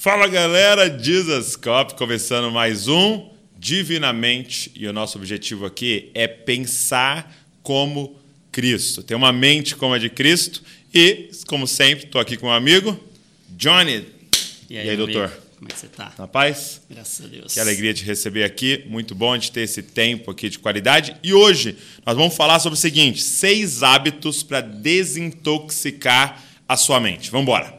Fala galera, Jesus Cop, começando mais um Divinamente e o nosso objetivo aqui é pensar como Cristo, ter uma mente como a de Cristo e, como sempre, estou aqui com um amigo, Johnny. E aí, e aí doutor? Amigo, como é que você tá? Na paz? Graças a Deus. Que alegria de receber aqui, muito bom de ter esse tempo aqui de qualidade. E hoje nós vamos falar sobre o seguinte: seis hábitos para desintoxicar a sua mente. Vamos embora.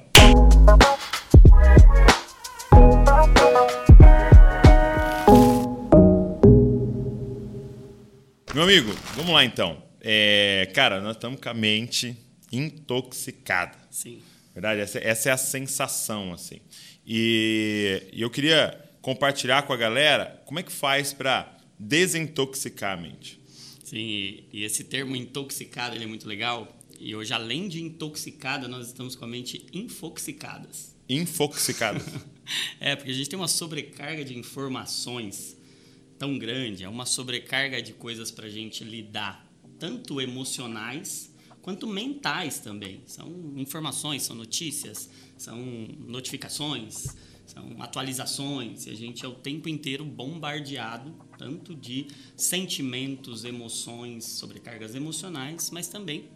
Meu amigo, vamos lá então. É, cara, nós estamos com a mente intoxicada. Sim. Verdade, essa, essa é a sensação, assim. E, e eu queria compartilhar com a galera como é que faz para desintoxicar a mente. Sim, e, esse termo intoxicado ele é muito legal. E hoje, além de intoxicada, nós estamos com a mente infoxicadas. Infoxicadas. é, porque a gente tem uma sobrecarga de informações tão grande, é uma sobrecarga de coisas para a gente lidar, tanto emocionais quanto mentais também. São informações, são notícias, são notificações, são atualizações, e a gente é o tempo inteiro bombardeado tanto de sentimentos, emoções, sobrecargas emocionais, mas também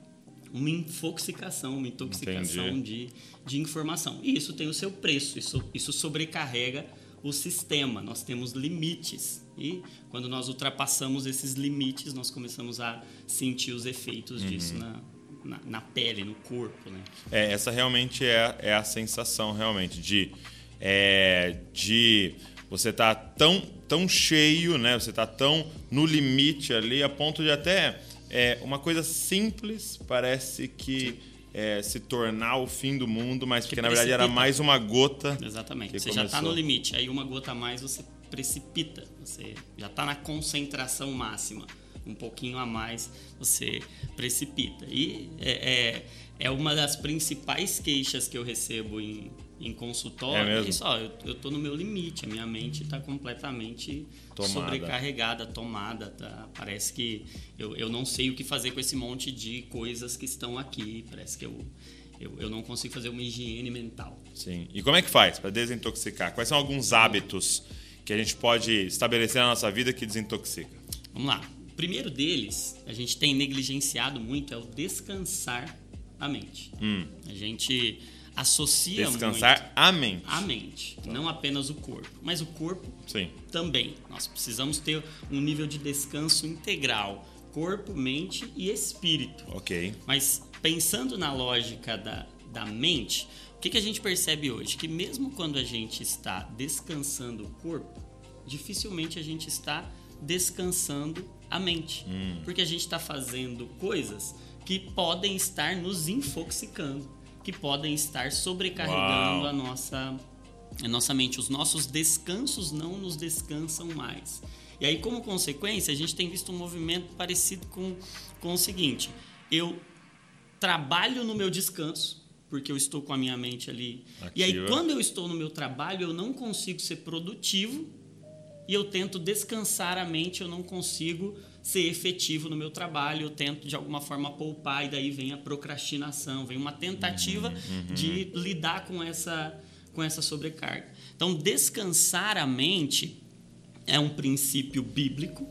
uma infoxicação, uma intoxicação de, de informação. E isso tem o seu preço, isso, isso sobrecarrega o sistema, nós temos limites. E quando nós ultrapassamos esses limites, nós começamos a sentir os efeitos uhum. disso na, na, na, pele, no corpo. Né? É, essa realmente é, é a sensação realmente de, é, de você tá tão, tão cheio, né? você tá tão no limite ali, a ponto de até é, uma coisa simples parece que. Sim é, se tornar o fim do mundo, mas que porque na verdade era mais uma gota. Exatamente. Você começou. já está no limite. Aí uma gota a mais você precipita. Você já está na concentração máxima. Um pouquinho a mais você precipita. E é, é, é uma das principais queixas que eu recebo em, em consultório. É, isso, ó, eu, estou no meu limite. A minha mente está completamente tomada. sobrecarregada, tomada. Tá? Parece que eu, eu não sei o que fazer com esse monte de coisas que estão aqui. Parece que eu, eu, eu não consigo fazer uma higiene mental. Sim. E como é que faz para desintoxicar? Quais são alguns hábitos que a gente pode estabelecer na nossa vida que desintoxica? Vamos lá. O primeiro deles, a gente tem negligenciado muito, é o descansar a mente. Hum. A gente associa Descansar muito a mente. A mente, tá. não apenas o corpo. Mas o corpo Sim. também. Nós precisamos ter um nível de descanso integral. Corpo, mente e espírito. Ok. Mas pensando na lógica da, da mente, o que, que a gente percebe hoje? Que mesmo quando a gente está descansando o corpo, dificilmente a gente está descansando a mente. Hum. Porque a gente está fazendo coisas que podem estar nos infoxicando que podem estar sobrecarregando a nossa, a nossa mente. Os nossos descansos não nos descansam mais. E aí, como consequência, a gente tem visto um movimento parecido com, com o seguinte: eu trabalho no meu descanso, porque eu estou com a minha mente ali. Ativa. E aí, quando eu estou no meu trabalho, eu não consigo ser produtivo e eu tento descansar a mente, eu não consigo ser efetivo no meu trabalho, eu tento de alguma forma poupar e daí vem a procrastinação, vem uma tentativa uhum, uhum. de lidar com essa com essa sobrecarga. Então, descansar a mente é um princípio bíblico,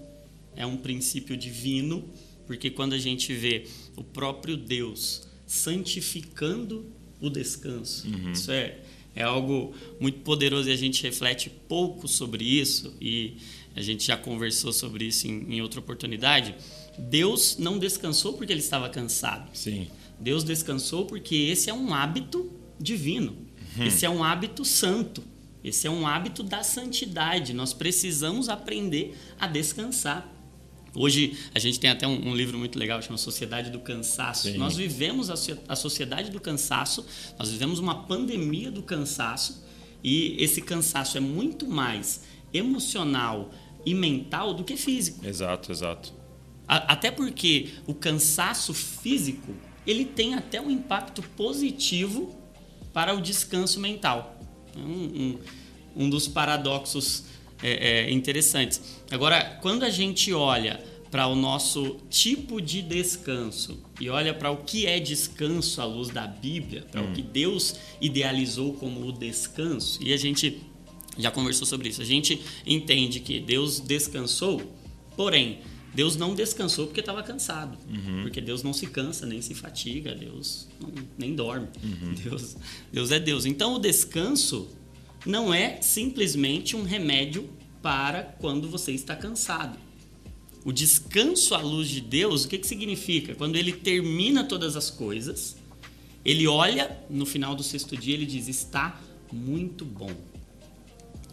é um princípio divino, porque quando a gente vê o próprio Deus santificando o descanso, uhum. isso é é algo muito poderoso e a gente reflete pouco sobre isso e a gente já conversou sobre isso em, em outra oportunidade. Deus não descansou porque ele estava cansado. Sim. Deus descansou porque esse é um hábito divino. Uhum. Esse é um hábito santo. Esse é um hábito da santidade. Nós precisamos aprender a descansar. Hoje a gente tem até um, um livro muito legal chama Sociedade do Cansaço. Sim. Nós vivemos a, a sociedade do cansaço. Nós vivemos uma pandemia do cansaço e esse cansaço é muito mais emocional, e mental do que físico. Exato, exato. A, até porque o cansaço físico ele tem até um impacto positivo para o descanso mental. É um, um, um dos paradoxos é, é, interessantes. Agora, quando a gente olha para o nosso tipo de descanso e olha para o que é descanso à luz da Bíblia, para hum. o que Deus idealizou como o descanso, e a gente já conversou sobre isso. A gente entende que Deus descansou, porém, Deus não descansou porque estava cansado. Uhum. Porque Deus não se cansa, nem se fatiga, Deus não, nem dorme. Uhum. Deus, Deus é Deus. Então o descanso não é simplesmente um remédio para quando você está cansado. O descanso à luz de Deus, o que, que significa? Quando ele termina todas as coisas, ele olha no final do sexto dia, ele diz: Está muito bom.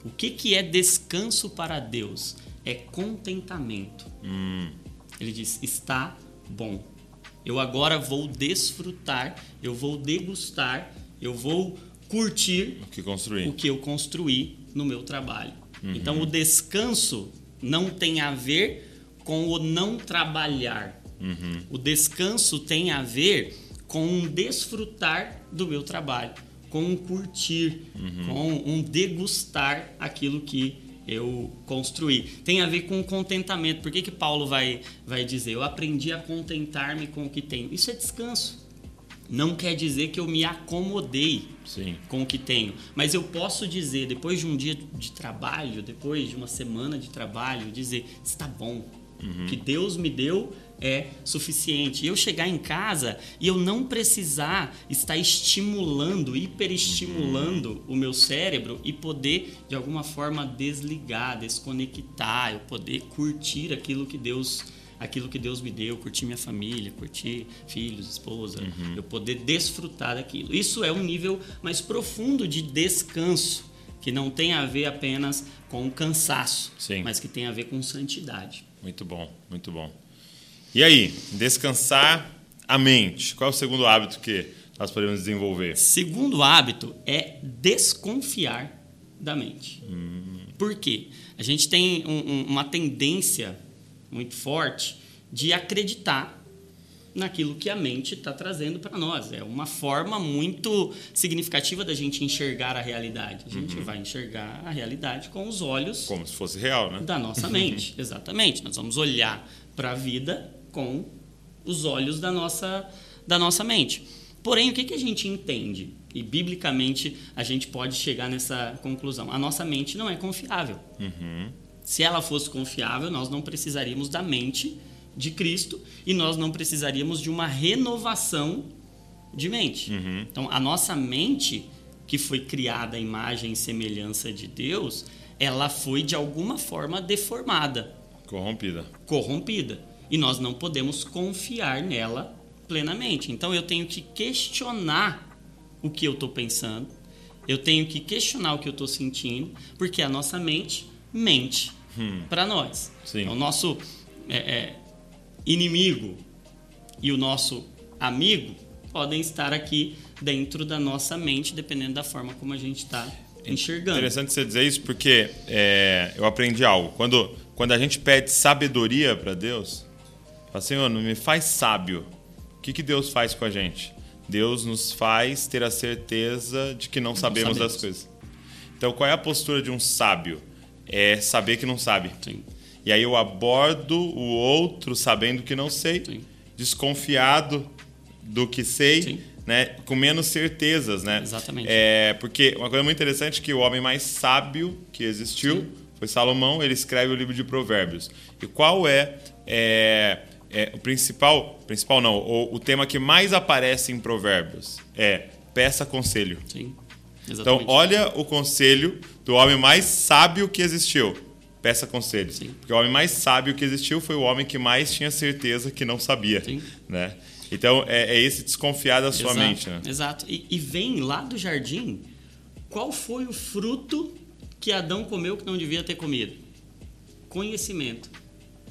O que, que é descanso para Deus? É contentamento. Hum. Ele diz: Está bom. Eu agora vou desfrutar, eu vou degustar, eu vou curtir o que, construí. o que eu construí no meu trabalho. Uhum. Então, o descanso não tem a ver com o não trabalhar. Uhum. O descanso tem a ver com um desfrutar do meu trabalho, com um curtir, uhum. com um degustar aquilo que eu construí. Tem a ver com contentamento. Por que, que Paulo vai, vai dizer? Eu aprendi a contentar-me com o que tenho. Isso é descanso. Não quer dizer que eu me acomodei Sim. com o que tenho. Mas eu posso dizer, depois de um dia de trabalho, depois de uma semana de trabalho, dizer: está bom, Uhum. Que Deus me deu é suficiente. Eu chegar em casa e eu não precisar estar estimulando, hiperestimulando o meu cérebro e poder de alguma forma desligar, desconectar, eu poder curtir aquilo que Deus aquilo que Deus me deu, curtir minha família, curtir filhos, esposa, uhum. eu poder desfrutar daquilo. Isso é um nível mais profundo de descanso, que não tem a ver apenas com cansaço, Sim. mas que tem a ver com santidade. Muito bom, muito bom. E aí, descansar a mente. Qual é o segundo hábito que nós podemos desenvolver? Segundo hábito é desconfiar da mente. Hum. Por quê? A gente tem um, um, uma tendência muito forte de acreditar naquilo que a mente está trazendo para nós. É uma forma muito significativa da gente enxergar a realidade. A gente uhum. vai enxergar a realidade com os olhos. Como se fosse real, né? Da nossa mente. Exatamente. Nós vamos olhar para a vida com os olhos da nossa, da nossa mente. Porém, o que, que a gente entende? E biblicamente a gente pode chegar nessa conclusão. A nossa mente não é confiável. Uhum. Se ela fosse confiável, nós não precisaríamos da mente de Cristo e nós não precisaríamos de uma renovação de mente. Uhum. Então, a nossa mente, que foi criada à imagem e semelhança de Deus, ela foi de alguma forma deformada. Corrompida. Corrompida. E nós não podemos confiar nela plenamente. Então, eu tenho que questionar o que eu estou pensando, eu tenho que questionar o que eu estou sentindo, porque a nossa mente mente hum. para nós. Sim. Então, o nosso. É, é, inimigo e o nosso amigo podem estar aqui dentro da nossa mente, dependendo da forma como a gente está enxergando. Interessante você dizer isso porque é, eu aprendi algo. Quando, quando a gente pede sabedoria para Deus, fala, Senhor, me faz sábio. O que, que Deus faz com a gente? Deus nos faz ter a certeza de que não, não sabemos, sabemos das coisas. Então, qual é a postura de um sábio? É saber que não sabe. Sim. E aí eu abordo o outro sabendo que não sei, Sim. desconfiado do que sei, Sim. né? com menos certezas. Né? Exatamente. É, porque uma coisa muito interessante é que o homem mais sábio que existiu Sim. foi Salomão, ele escreve o livro de Provérbios. E qual é, é, é o principal, principal não, o, o, tema que mais aparece em Provérbios? É peça conselho. Sim. Exatamente. Então, olha o conselho do homem mais sábio que existiu peça conselho. Sim. Porque o homem mais sábio que existiu foi o homem que mais tinha certeza que não sabia. Sim. Né? Então, é, é esse desconfiar da sua exato, mente. Né? Exato. E, e vem lá do jardim, qual foi o fruto que Adão comeu que não devia ter comido? Conhecimento.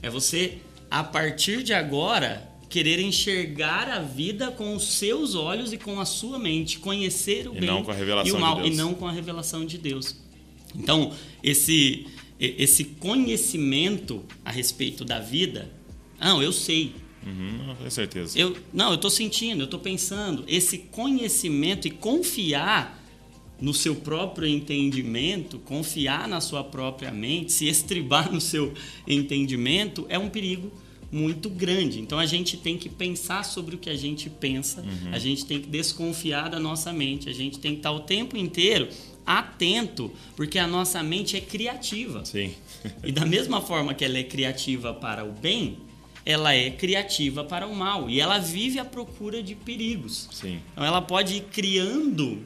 É você, a partir de agora, querer enxergar a vida com os seus olhos e com a sua mente, conhecer o e bem e o mal, de e não com a revelação de Deus. Então, esse esse conhecimento a respeito da vida, não, eu sei. Uhum, com certeza. Eu, não, eu estou sentindo, eu estou pensando. Esse conhecimento e confiar no seu próprio entendimento, confiar na sua própria mente, se estribar no seu entendimento, é um perigo muito grande. Então a gente tem que pensar sobre o que a gente pensa, Uhum. a gente tem que desconfiar da nossa mente, a gente tem que estar o tempo inteiro atento, porque a nossa mente é criativa. Sim. E da mesma forma que ela é criativa para o bem, ela é criativa para o mal. E ela vive à procura de perigos. Sim. Então ela pode ir criando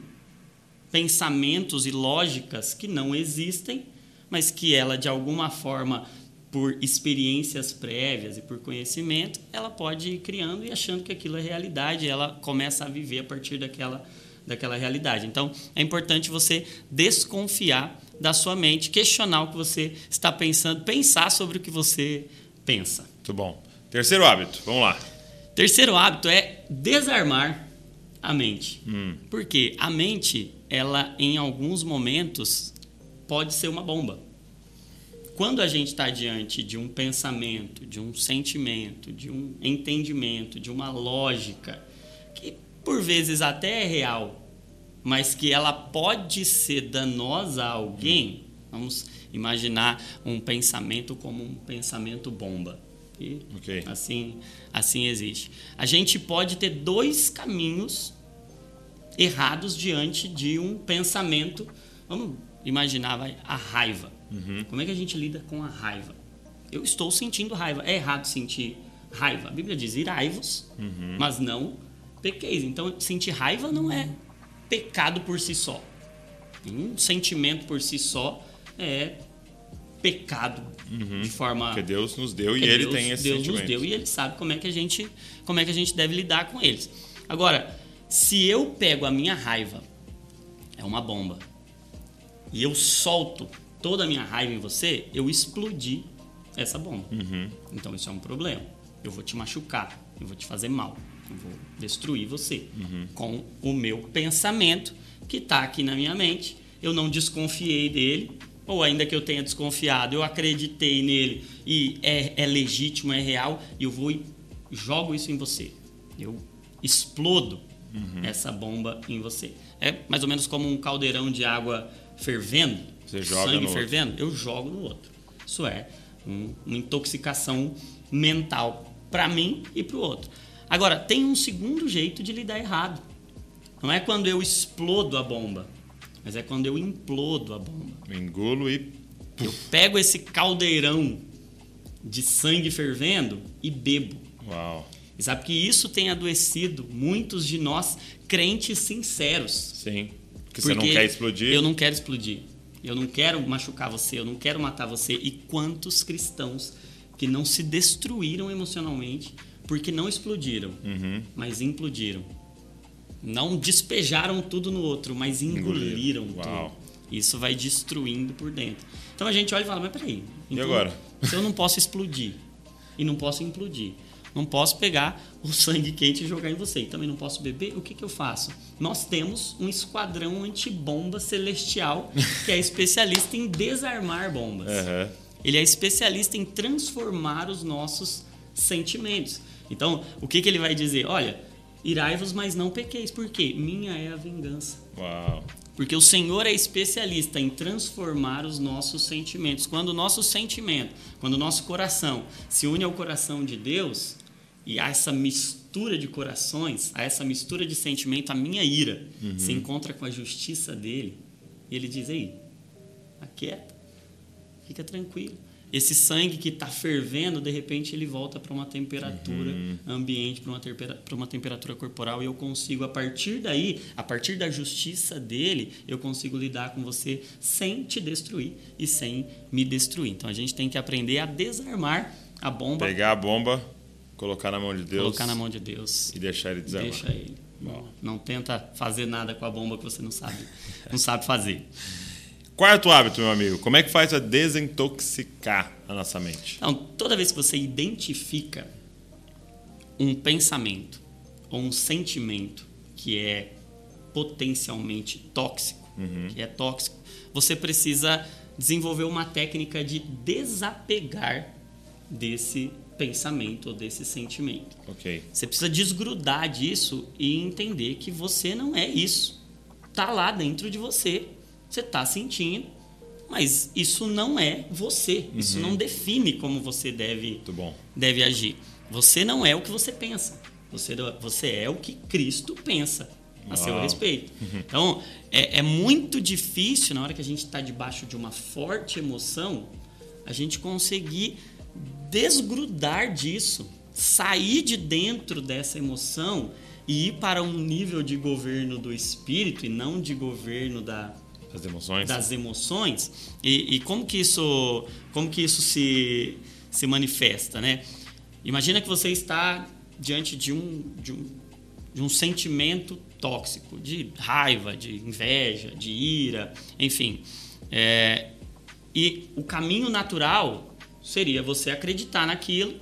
pensamentos e lógicas que não existem, mas que ela de alguma forma por experiências prévias e por conhecimento, ela pode ir criando e achando que aquilo é realidade, ela começa a viver a partir daquela daquela realidade. Então, é importante você desconfiar da sua mente, questionar o que você está pensando, pensar sobre o que você pensa. Muito bom. Terceiro hábito, vamos lá. Terceiro hábito é desarmar a mente. Hum. Porque a mente, ela em alguns momentos pode ser uma bomba. Quando a gente está diante de um pensamento, de um sentimento, de um entendimento, de uma lógica, que por vezes até é real, mas que ela pode ser danosa a alguém, vamos imaginar um pensamento como um pensamento bomba. E Ok. assim, assim existe. A gente pode ter dois caminhos errados diante de um pensamento. Vamos imaginar vai, a raiva. Como é que a gente lida com a raiva? Eu estou sentindo raiva. É errado sentir raiva. A Bíblia diz: irai-vos, mas não pequeis. Então, sentir raiva não é pecado por si só. Um sentimento por si só é pecado de forma Porque Deus nos deu e porque ele Deus, tem esse Deus sentimento. nos deu e ele sabe como é que a gente como é que a gente deve lidar com eles. Agora, se eu pego a minha raiva, é uma bomba, e eu solto toda a minha raiva em você, eu explodi essa bomba. Uhum. Então isso é um problema. Eu vou te machucar, eu vou te fazer mal, eu vou destruir você Uhum. com o meu pensamento que está aqui na minha mente. Eu não desconfiei dele, ou ainda que eu tenha desconfiado, eu acreditei nele e é, é legítimo, é real, e eu vou e jogo isso em você. Eu explodo Uhum. essa bomba em você. É mais ou menos como um caldeirão de água fervendo, Você joga sangue no outro. fervendo, eu jogo no outro. Isso é um- uma intoxicação mental para mim e para o outro. Agora, tem um segundo jeito de lidar errado. Não é quando eu explodo a bomba, mas é quando eu implodo a bomba. Eu engulo e. Eu pego esse caldeirão de sangue fervendo e bebo. Uau. E sabe que isso tem adoecido muitos de nós crentes sinceros. Sim. Porque você não quer explodir. Eu não quero explodir. Eu não quero machucar você, eu não quero matar você. E quantos cristãos que não se destruíram emocionalmente porque não explodiram, Uhum. mas implodiram. Não despejaram tudo no outro, mas engoliram. Uau. tudo. Isso vai destruindo por dentro. Então a gente olha e fala, mas peraí. então, agora? Se eu não posso explodir e não posso implodir, não posso pegar o sangue quente e jogar em você e também não posso beber, o que, que eu faço? Nós temos um esquadrão antibomba celestial que é especialista em desarmar bombas. Aham. Ele é especialista em transformar os nossos sentimentos. Então, o que, que ele vai dizer? Olha, irai-vos, mas não pequeis. Por quê? Minha é a vingança. Uau. Porque o Senhor é especialista em transformar os nossos sentimentos. Quando o nosso sentimento, quando o nosso coração se une ao coração de Deus, e há essa mistura de corações, há essa mistura de sentimento, a minha ira se encontra com a justiça dele, e ele diz: Ei, aquieta, fica tranquilo. Esse sangue que está fervendo, de repente ele volta para uma temperatura ambiente, para uma, tempera- uma temperatura corporal, e eu consigo, a partir daí, a partir da justiça dele, eu consigo lidar com você sem te destruir e sem me destruir. Então a gente tem que aprender a desarmar a bomba, Pegar a bomba, colocar na mão de Deus. colocar na mão de Deus E deixar ele desarmar. Deixa ele. Não, não tenta fazer nada com a bomba que você não sabe, não sabe fazer. Quarto hábito, meu amigo. Como é que faz a desintoxicar a nossa mente? Então, toda vez que você identifica um pensamento ou um sentimento que é potencialmente tóxico, que é tóxico, você precisa desenvolver uma técnica de desapegar desse pensamento ou desse sentimento. Ok. Você precisa desgrudar disso e entender que você não é isso. Tá lá dentro de você. Você tá sentindo. mas isso não é você. Isso não define como você deve, deve agir. Você não é o que você pensa. Você, você é o que Cristo pensa a seu Uau. respeito. Então, é, é muito difícil, na hora que a gente está debaixo de uma forte emoção, a gente conseguir desgrudar disso, sair de dentro dessa emoção e ir para um nível de governo do espírito e não de governo da, As emoções. das emoções. E, e como que isso como que isso se, se manifesta né? Imagina que você está diante de um, de um de um sentimento tóxico de raiva de inveja de ira enfim. É, e o caminho natural seria você acreditar naquilo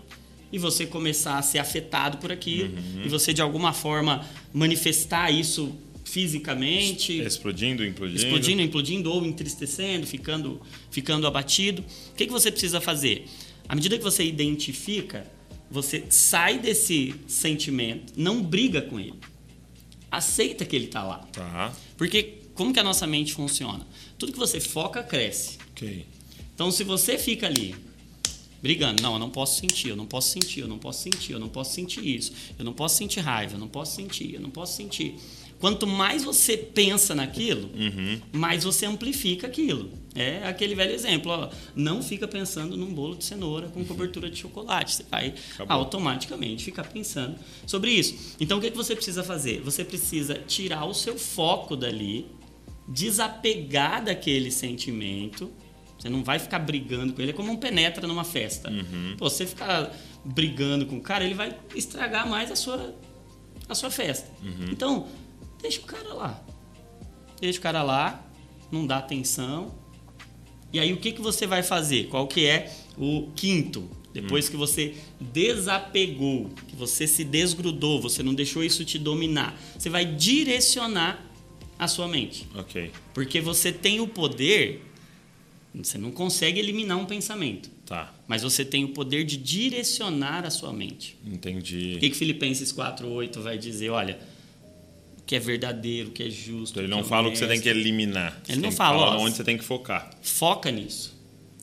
e você começar a ser afetado por aquilo e você de alguma forma manifestar isso fisicamente Explodindo, implodindo. explodindo, implodindo ou entristecendo, ficando, ficando abatido. O que, que você precisa fazer? À medida que você identifica, você sai desse sentimento, não briga com ele. Aceita que ele está lá. Tá. Porque como que a nossa mente funciona? Tudo que você foca, cresce. Ok. Então, se você fica ali brigando, não, eu não posso sentir, eu não posso sentir, eu não posso sentir, eu não posso sentir isso, eu não posso sentir raiva, eu não posso sentir, eu não posso sentir. Quanto mais você pensa naquilo, mais você amplifica aquilo. É aquele velho exemplo, ó, não fica pensando num bolo de cenoura com cobertura de chocolate. Você vai Acabou. automaticamente ficar pensando sobre isso. Então, o que, que você precisa fazer? Você precisa tirar o seu foco dali, desapegar daquele sentimento. Você não vai ficar brigando com ele. É como um penetra numa festa. Pô, você ficar brigando com o cara, ele vai estragar mais a sua, a sua festa. Então, deixa o cara lá. Deixa o cara lá, não dá atenção. E aí, o que, que você vai fazer? Qual que é o quinto? Depois que você desapegou, que você se desgrudou, você não deixou isso te dominar, você vai direcionar a sua mente. Ok. Porque você tem o poder, você não consegue eliminar um pensamento, Tá. mas você tem o poder de direcionar a sua mente. Entendi. O que, que Filipenses 4,8 vai dizer? Olha, o que é verdadeiro, o que é justo. Ele não é fala o que você tem que eliminar. Você Ele não fala, falar ó, onde você tem que focar. Foca nisso.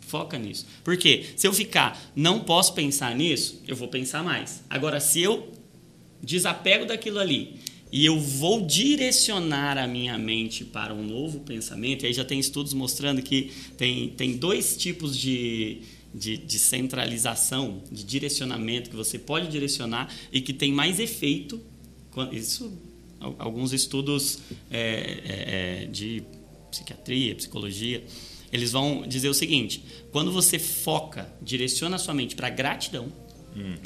Foca nisso. Porque se eu ficar, não posso pensar nisso, eu vou pensar mais. Agora, se eu desapego daquilo ali e eu vou direcionar a minha mente para um novo pensamento, e aí já tem estudos mostrando que tem, tem dois tipos de, de, de centralização, de direcionamento que você pode direcionar e que tem mais efeito. Isso, al- alguns estudos é, é, é, de psiquiatria, psicologia, eles vão dizer o seguinte: quando você foca, direciona a sua mente para gratidão,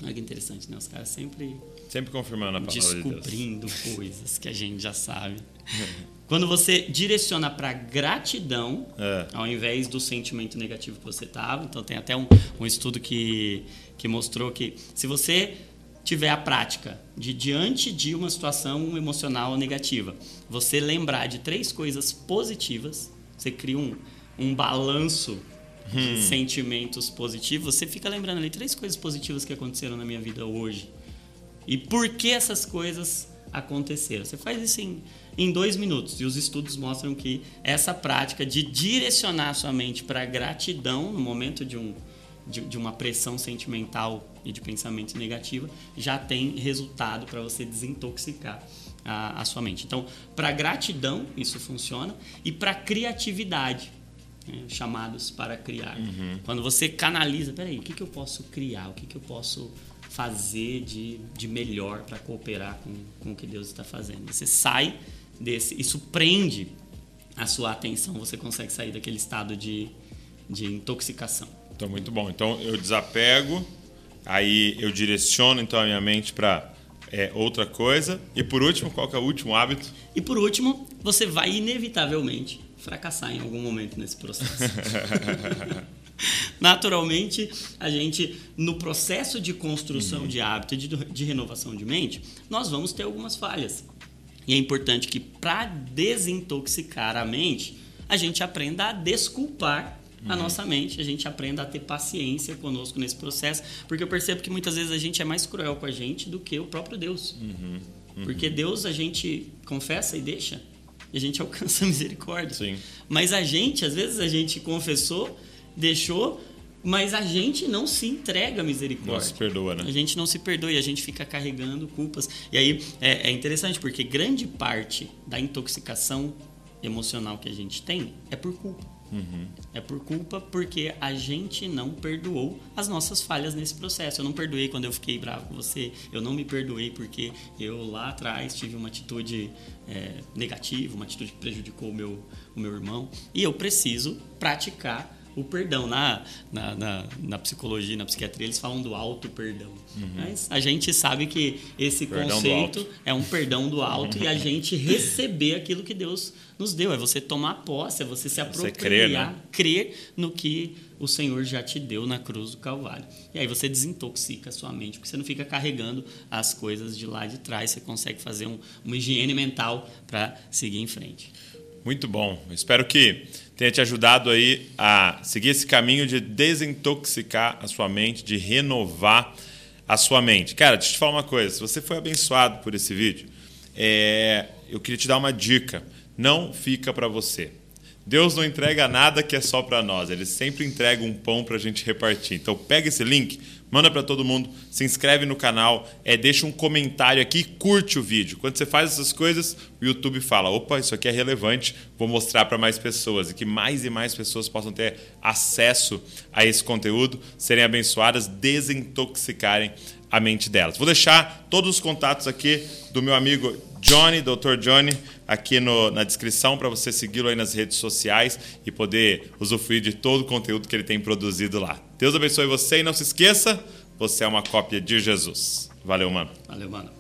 olha que interessante, né? Os caras sempre Sempre confirmando a palavra de descobrindo coisas que a gente já sabe. Quando você direciona para gratidão, É. ao invés do sentimento negativo que você estava, então tem até um, um estudo que, que mostrou que se você tiver a prática de diante de uma situação emocional negativa, você lembrar de três coisas positivas, você cria um, um balanço de sentimentos positivos, você fica lembrando ali três coisas positivas que aconteceram na minha vida hoje. E por que essas coisas aconteceram? Você faz isso em, em dois minutos. E os estudos mostram que essa prática de direcionar a sua mente para gratidão no momento de, um, de, de uma pressão sentimental e de pensamento negativo já tem resultado para você desintoxicar a, a sua mente. Então, para gratidão, isso funciona. E para criatividade, né, chamados para criar. Quando você canaliza, peraí, o que, que eu posso criar? O que, que eu posso fazer de, de melhor para cooperar com, com o que Deus está fazendo? Você sai desse, isso prende a sua atenção, você consegue sair daquele estado de, de intoxicação. Então, muito bom. Então, eu desapego, aí eu direciono então a minha mente para é, outra coisa. E por último, qual que é o último hábito? E por último, você vai inevitavelmente fracassar em algum momento nesse processo. Naturalmente, a gente, no processo de construção de hábito e de, de renovação de mente, nós vamos ter algumas falhas. E é importante que, para desintoxicar a mente, a gente aprenda a desculpar a nossa mente, a gente aprenda a ter paciência conosco nesse processo, porque eu percebo que muitas vezes a gente é mais cruel com a gente do que o próprio Deus. Porque Deus a gente confessa e deixa. E a gente alcança a misericórdia. Sim. Mas a gente, às vezes a gente confessou, deixou, mas a gente não se entrega à misericórdia. Não se perdoa, né? A gente não se perdoa e a gente fica carregando culpas. E aí é, é interessante porque grande parte da intoxicação emocional que a gente tem é por culpa. Uhum. É por culpa porque a gente não perdoou as nossas falhas nesse processo. Eu não perdoei quando eu fiquei bravo com você. Eu não me perdoei porque eu lá atrás tive uma atitude é, negativa, uma atitude que prejudicou o meu, o meu irmão. E eu preciso praticar o perdão. Na, na, na, na psicologia, na psiquiatria, eles falam do auto perdão. Mas a gente sabe que esse Perdão conceito alto. é um perdão do alto e a gente receber aquilo que Deus nos deu. É você tomar posse, é você se apropriar, crer, né? crer no que o Senhor já te deu na cruz do Calvário. E aí você desintoxica a sua mente, porque você não fica carregando as coisas de lá de trás, você consegue fazer um, uma higiene mental para seguir em frente. Muito bom. Espero que tenha te ajudado aí a seguir esse caminho de desintoxicar a sua mente, de renovar a sua mente. Cara, deixa eu te falar uma coisa. Se você foi abençoado por esse vídeo, é, eu queria te dar uma dica. Não fica para você. Deus não entrega nada que é só para nós. Ele sempre entrega um pão para a gente repartir. Então pega esse link, manda para todo mundo, se inscreve no canal, é, deixa um comentário aqui, curte o vídeo. Quando você faz essas coisas, o YouTube fala: opa, isso aqui é relevante, vou mostrar para mais pessoas e que mais e mais pessoas possam ter acesso a esse conteúdo, serem abençoadas, desintoxicarem a mente delas. Vou deixar todos os contatos aqui do meu amigo Johnny, Dr. Johnny, aqui no- na descrição para você segui-lo aí nas redes sociais e poder usufruir de todo o conteúdo que ele tem produzido lá. Deus abençoe você e não se esqueça, você é uma cópia de Jesus. Valeu, mano. Valeu, mano.